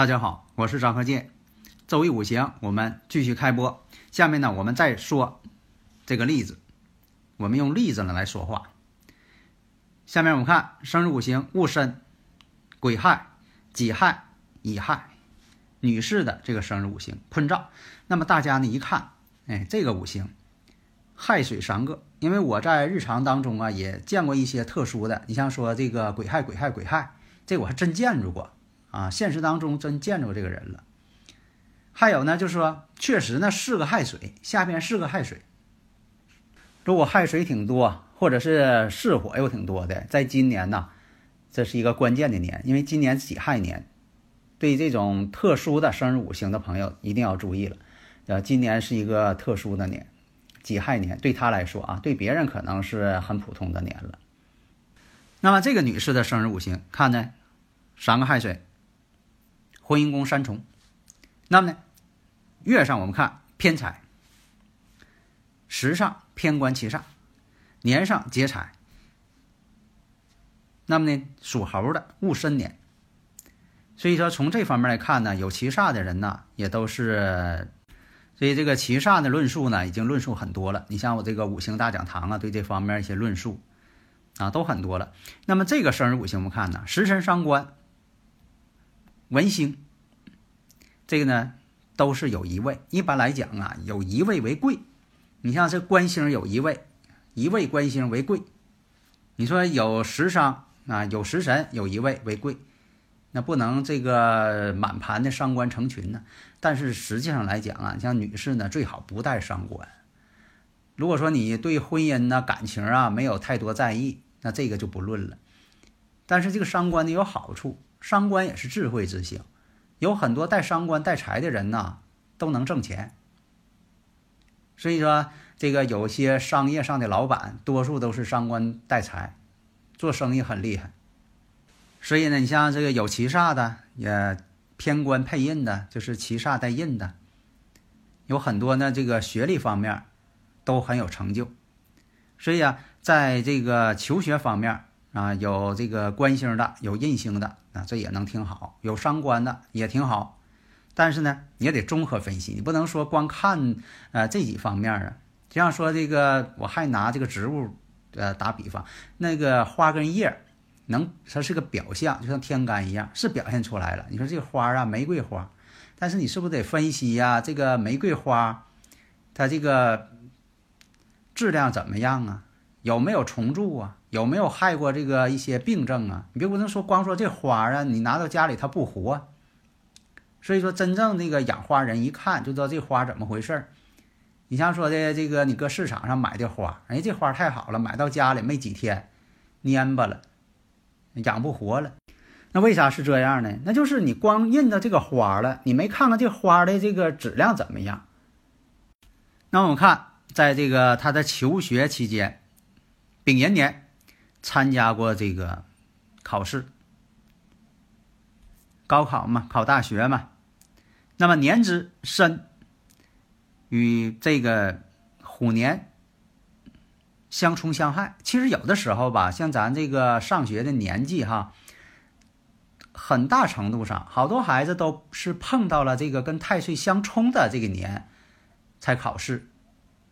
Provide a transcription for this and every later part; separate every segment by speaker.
Speaker 1: 大家好，我是张鹤剑，周易五行，我们继续开播。下面呢，我们再说这个例子，我们用例子呢来说话。下面我们看生日五行戊申、癸亥、己亥、乙亥，女士的这个生日五行坤兆。那么大家呢一看，哎，这个五行亥水三个，因为我在日常当中啊也见过一些特殊的，你像说这个癸亥、癸亥、癸亥，这我还真见着过。啊，现实当中真见着这个人了。还有呢，就是说，确实呢是个亥水，下边是个亥水。如果亥水挺多，或者是巳火又挺多的，在今年呢，这是一个关键的年，因为今年己亥年，对这种特殊的生日五行的朋友一定要注意了。呃，今年是一个特殊的年，己亥年对他来说啊，对别人可能是很普通的年了。那么这个女士的生日五行，看呢，三个亥水。婚姻宫三重，那么呢，月上我们看偏财，时上偏官七煞，年上劫财。那么呢，属猴的戊申年，所以说从这方面来看呢，有七煞的人呢，也都是，所以这个七煞的论述呢，已经论述很多了。你像我这个五行大讲堂啊，对这方面一些论述啊，都很多了。那么这个生日五行我们看呢，食神伤官。文星，这个呢都是有一位。一般来讲啊，有一位为贵。你像这官星有一位，一位官星为贵。你说有食伤啊，有食神有一位为贵，那不能这个满盘的伤官成群呢。但是实际上来讲啊，像女士呢，最好不带伤官。如果说你对婚姻呢、感情啊没有太多在意，那这个就不论了。但是这个伤官呢有好处。伤官也是智慧之星，有很多带伤官带财的人呐，都能挣钱。所以说，这个有些商业上的老板，多数都是伤官带财，做生意很厉害。所以呢，你像这个有七煞的，也偏官配印的，就是七煞带印的，有很多呢，这个学历方面都很有成就。所以啊，在这个求学方面。啊，有这个官星的，有印星的，啊，这也能挺好；有伤官的也挺好，但是呢，也得综合分析，你不能说光看呃这几方面啊。就像说这个，我还拿这个植物呃打比方，那个花跟叶能它是个表象，就像天干一样，是表现出来了。你说这个花啊，玫瑰花，但是你是不是得分析呀？这个玫瑰花，它这个质量怎么样啊？有没有虫蛀啊？有没有害过这个一些病症啊？你别不能说光说这花啊，你拿到家里它不活。所以说，真正那个养花人一看就知道这花怎么回事儿。你像说的这个，你搁市场上买的花，哎，这花太好了，买到家里没几天，蔫巴了，养不活了。那为啥是这样呢？那就是你光认得这个花了，你没看看这花的这个质量怎么样。那我们看，在这个他的求学期间。丙寅年参加过这个考试，高考嘛，考大学嘛。那么年之申与这个虎年相冲相害。其实有的时候吧，像咱这个上学的年纪哈，很大程度上，好多孩子都是碰到了这个跟太岁相冲的这个年才考试。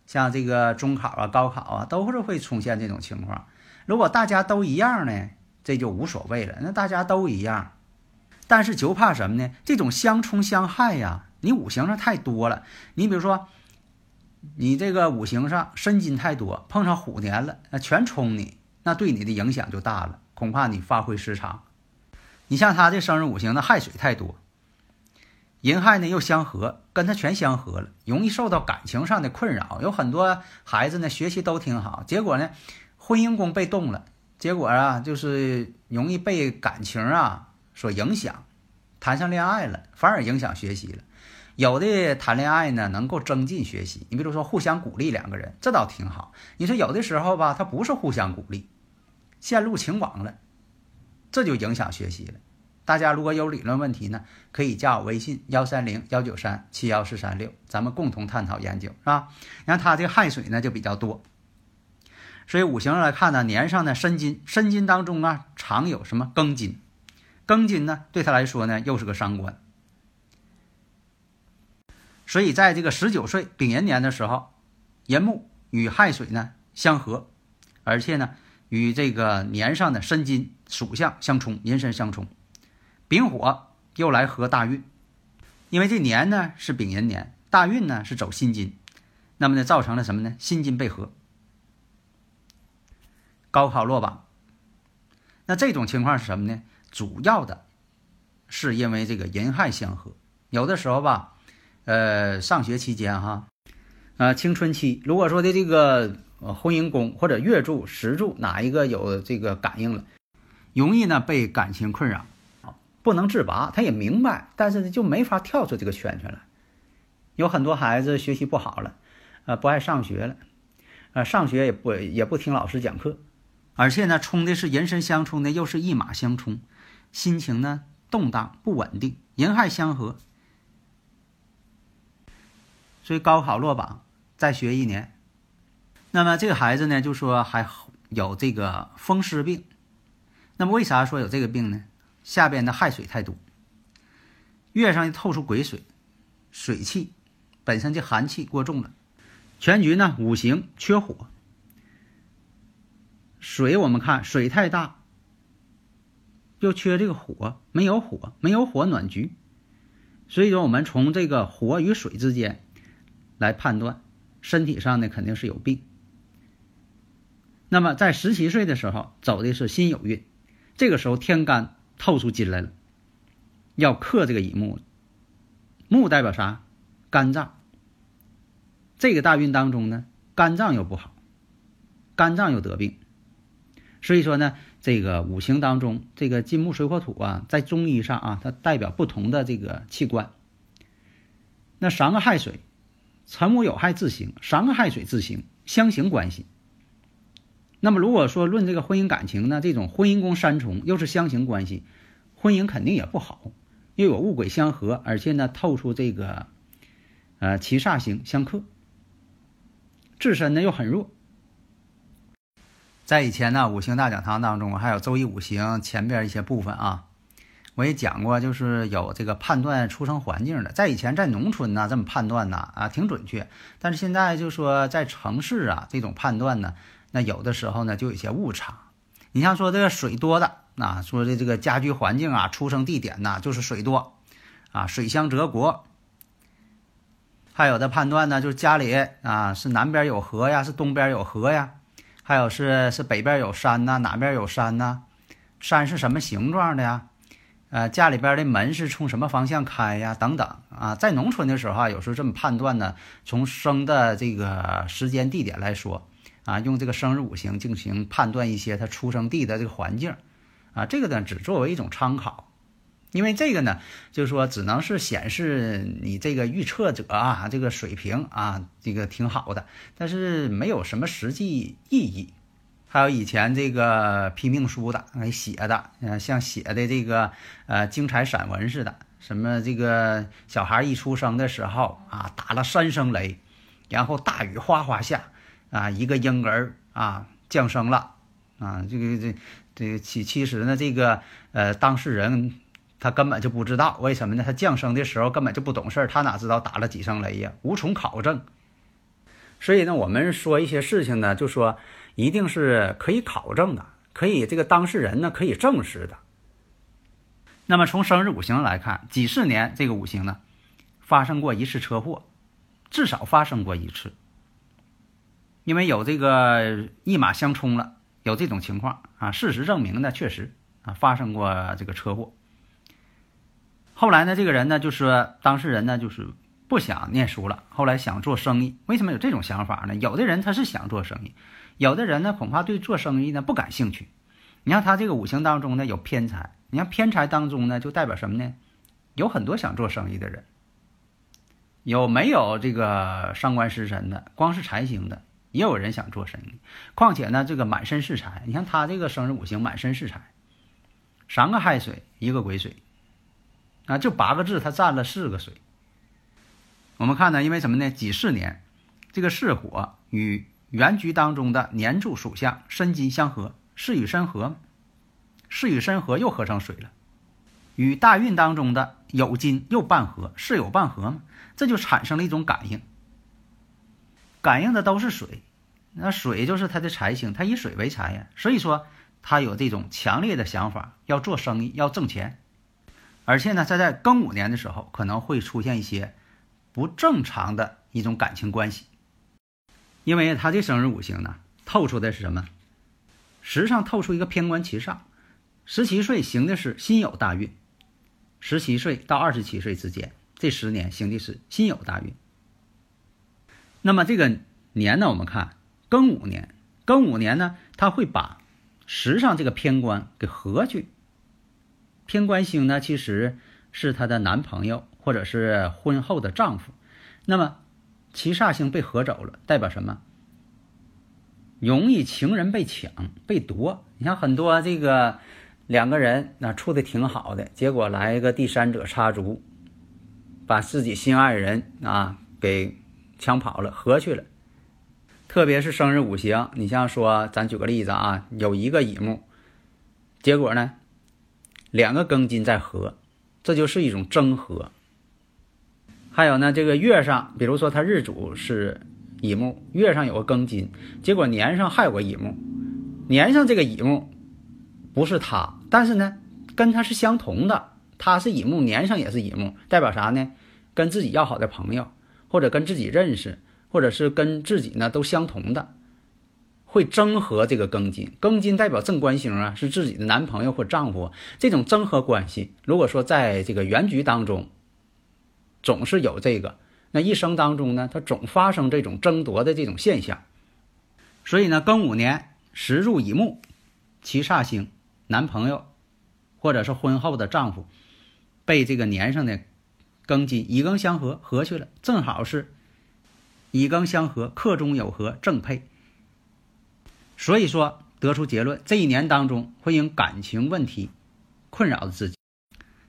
Speaker 1: 像这个中考啊、高考啊，都是会出现这种情况。如果大家都一样呢，这就无所谓了。那大家都一样，但是就怕什么呢？这种相冲相害呀，你五行上太多了。你比如说，你这个五行上申金太多，碰上虎年了，那全冲你，那对你的影响就大了，恐怕你发挥失常。你像他这生日五行的亥水太多，寅亥呢又相合，跟他全相合了，容易受到感情上的困扰。有很多孩子呢学习都挺好，结果呢婚姻宫被动了，结果啊就是容易被感情啊所影响，谈上恋爱了，反而影响学习了。有的谈恋爱呢能够增进学习，你比如说互相鼓励两个人，这倒挺好。你说有的时候吧，他不是互相鼓励，陷入情网了，这就影响学习了。大家如果有理论问题呢，可以加我微信幺三零幺九三七幺四三六，咱们共同探讨研究，是吧？你看他这个亥水呢就比较多，所以五行上来看呢，年上的申金，申金当中啊常有什么庚金，庚金呢对他来说呢又是个伤官，所以在这个十九岁丙寅年的时候，寅木与亥水呢相合，而且呢与这个年上的申金属相相冲，寅申相冲。丙火又来合大运，因为这年呢是丙寅年，大运呢是走辛金，那么呢造成了什么呢？辛金被合，高考落榜。那这种情况是什么呢？主要的是因为这个寅亥相合，有的时候吧，呃，上学期间哈，呃，青春期，如果说的这个婚姻宫或者月柱、时柱哪一个有这个感应了，容易呢被感情困扰。不能自拔，他也明白，但是呢就没法跳出这个圈圈来。有很多孩子学习不好了，呃，不爱上学了，呃，上学也不也不听老师讲课，而且呢，冲的是人身相冲的，又是一马相冲，心情呢动荡不稳定，人亥相合，所以高考落榜，再学一年。那么这个孩子呢，就说还有这个风湿病。那么为啥说有这个病呢？下边的亥水太多，月上透出癸水，水气本身就寒气过重了，全局呢五行缺火，水我们看水太大，又缺这个火，没有火，没有火暖局，所以说我们从这个火与水之间来判断，身体上呢肯定是有病。那么在十七岁的时候走的是辛酉运，这个时候天干。透出金来了，要克这个乙木，木代表啥？肝脏。这个大运当中呢，肝脏又不好，肝脏又得病，所以说呢，这个五行当中，这个金木水火土啊，在中医上啊，它代表不同的这个器官。那三个亥水，辰午酉亥自刑，三个亥水自刑，相刑关系。那么如果说论这个婚姻感情呢，这种婚姻宫三重又是相刑关系，婚姻肯定也不好，又有物鬼相合，而且呢透出这个，呃七煞星相克，自身呢又很弱。在以前呢五行大讲堂当中，还有周易五行前边一些部分啊，我也讲过，就是有这个判断出生环境的。在以前在农村呢这么判断呢啊挺准确，但是现在就说在城市啊这种判断呢。那有的时候呢，就有些误差。你像说这个水多的，啊，说的这个家居环境啊，出生地点呐，就是水多，啊，水乡泽国。还有的判断呢，就是家里啊是南边有河呀，是东边有河呀，还有是是北边有山呐，哪边有山呐？山是什么形状的呀？呃，家里边的门是从什么方向开呀？等等啊，在农村的时候啊，有时候这么判断呢，从生的这个时间地点来说。啊，用这个生日五行进行判断一些他出生地的这个环境，啊，这个呢只作为一种参考，因为这个呢就是说只能是显示你这个预测者啊这个水平啊这个挺好的，但是没有什么实际意义。还有以前这个批命书的给写的，呃，像写的这个呃精彩散文似的，什么这个小孩一出生的时候啊打了三声雷，然后大雨哗哗下。啊，一个婴儿啊降生了，啊，这个这这其其实呢，这个呃当事人他根本就不知道为什么呢？他降生的时候根本就不懂事，他哪知道打了几声雷呀？无从考证。所以呢，我们说一些事情呢，就说一定是可以考证的，可以这个当事人呢可以证实的。那么从生日五行来看，几十年这个五行呢发生过一次车祸，至少发生过一次。因为有这个一马相冲了，有这种情况啊。事实证明呢，确实啊发生过这个车祸。后来呢，这个人呢，就是当事人呢，就是不想念书了，后来想做生意。为什么有这种想法呢？有的人他是想做生意，有的人呢，恐怕对做生意呢不感兴趣。你看他这个五行当中呢有偏财，你看偏财当中呢就代表什么呢？有很多想做生意的人，有没有这个伤官食神的，光是财星的，也有人想做生意。况且呢，这个满身是财，你看他这个生日五行满身是财，三个亥水，一个癸水。啊，就八个字，它占了四个水。我们看呢，因为什么呢？己巳年，这个巳火与原局当中的年柱属相申金相合，巳与申合，巳与申合又合成水了。与大运当中的酉金又半合，巳酉半合嘛，这就产生了一种感应。感应的都是水，那水就是他的财星，他以水为财呀，所以说他有这种强烈的想法，要做生意，要挣钱。而且呢，在在庚午年的时候，可能会出现一些不正常的一种感情关系，因为他的生日五行呢，透出的是什么？时上透出一个偏官七煞，十七岁行的是辛酉大运，十七岁到二十七岁之间这十年行的是辛酉大运。那么这个年呢，我们看庚午年，庚午年呢，他会把时上这个偏官给合去。偏官星呢，其实是她的男朋友或者是婚后的丈夫。那么，七煞星被合走了，代表什么？容易情人被抢、被夺。你像很多这个两个人那处的挺好的，结果来一个第三者插足，把自己心爱人啊给抢跑了、合去了。特别是生日五行，你像说，咱举个例子啊，有一个乙木，结果呢？两个庚金在合，这就是一种争合。还有呢，这个月上，比如说他日主是乙木，月上有个庚金，结果年上还有个乙木，年上这个乙木不是他，但是呢，跟他是相同的，他是乙木，年上也是乙木，代表啥呢？跟自己要好的朋友，或者跟自己认识，或者是跟自己呢都相同的。会争合这个庚金，庚金代表正官星啊，是自己的男朋友或丈夫。这种争合关系，如果说在这个原局当中，总是有这个，那一生当中呢，它总发生这种争夺的这种现象。所以呢，庚午年时入乙木，七煞星，男朋友或者是婚后的丈夫，被这个年上的庚金乙庚相合合去了，正好是乙庚相合，克中有合，正配。所以说，得出结论，这一年当中会因感情问题困扰着自己，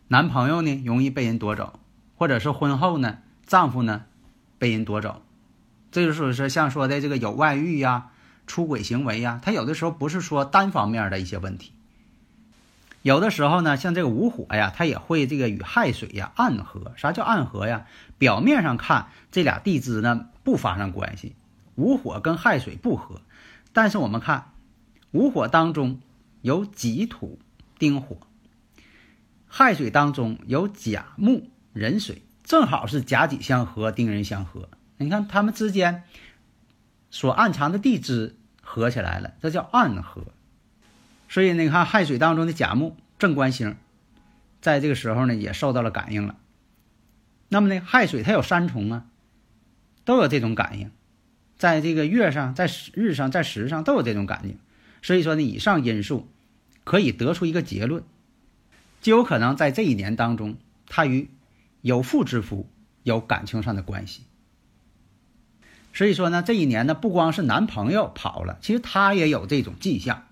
Speaker 1: 男朋友呢容易被人夺走，或者是婚后呢丈夫呢被人夺走，这就是说像说的这个有外遇呀、出轨行为呀，他有的时候不是说单方面的一些问题，有的时候呢，像这个午火呀，它也会这个与亥水呀暗合。啥叫暗合呀？表面上看这俩地支呢不发生关系，午火跟亥水不合。但是我们看，午火当中有己土丁火，亥水当中有甲木壬水，正好是甲己相合，丁壬相合。你看他们之间所暗藏的地支合起来了，这叫暗合。所以你看亥水当中的甲木正官星，在这个时候呢也受到了感应了。那么呢，亥水它有三重啊，都有这种感应。在这个月上，在日上，在时上都有这种感觉，所以说呢，以上因素可以得出一个结论，就有可能在这一年当中，他与有妇之夫有感情上的关系。所以说呢，这一年呢，不光是男朋友跑了，其实他也有这种迹象。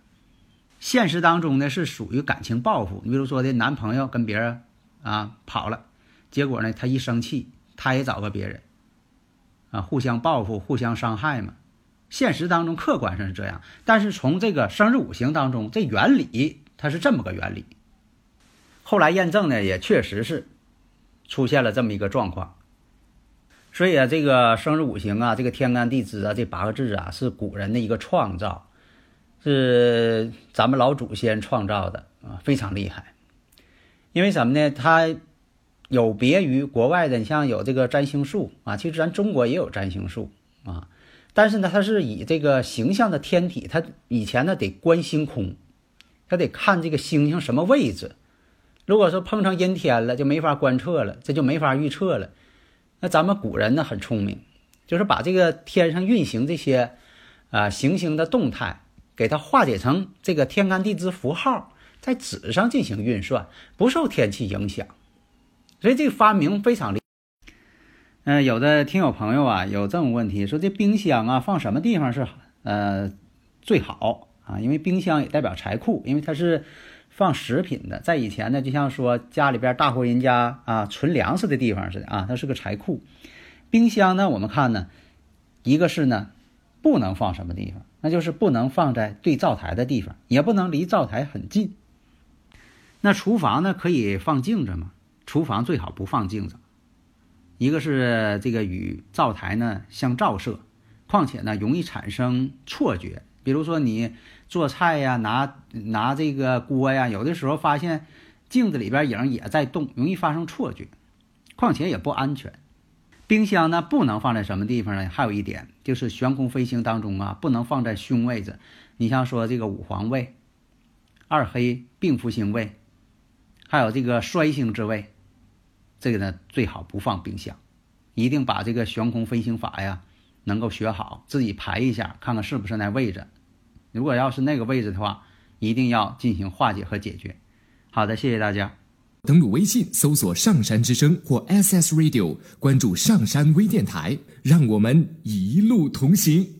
Speaker 1: 现实当中呢，是属于感情报复。你比如说的男朋友跟别人啊跑了，结果呢，他一生气，他也找个别人。啊，互相报复，互相伤害嘛。现实当中，客观上是这样，但是从这个生日五行当中，这原理它是这么个原理。后来验证呢，也确实是出现了这么一个状况。所以啊，这个生日五行啊，这个天干地支啊，这八个字啊，是古人的一个创造，是咱们老祖先创造的啊，非常厉害。因为什么呢？他。有别于国外的，你像有这个占星术啊，其实咱中国也有占星术啊，但是呢，它是以这个形象的天体，它以前呢得观星空，它得看这个星星什么位置，如果说碰上阴天了，就没法观测了，这就没法预测了。那咱们古人呢很聪明，就是把这个天上运行这些啊行星的动态，给它化解成这个天干地支符号，在纸上进行运算，不受天气影响。所以这个发明非常厉。嗯，有的听友朋友啊有这种问题，说这冰箱啊放什么地方是呃最好啊？因为冰箱也代表财库，因为它是。放食品的，在以前呢，就像说家里边大户人家啊，存粮食的地方似的啊，它是个财库。冰箱呢，我们看呢，一个是呢，不能放什么地方，那就是不能放在对灶台的地方，也不能离灶台很近。那厨房呢，可以放镜子吗？厨房最好不放镜子，一个是这个与灶台呢相照射，况且呢容易产生错觉，比如说你。做菜呀，拿拿这个锅呀，有的时候发现镜子里边影也在动，容易发生错觉，况且也不安全。冰箱呢，不能放在什么地方呢？还有一点就是悬空飞行当中啊，不能放在凶位置。你像说这个五黄位、二黑病符星位，还有这个衰星之位，这个呢最好不放冰箱。一定把这个悬空飞行法呀能够学好，自己排一下，看看是不是那位置。如果要是那个位置的话，一定要进行化解和解决。好的，谢谢大家。
Speaker 2: 登录微信搜索“上山之声”或 SS Radio，关注上山微电台，让我们一路同行。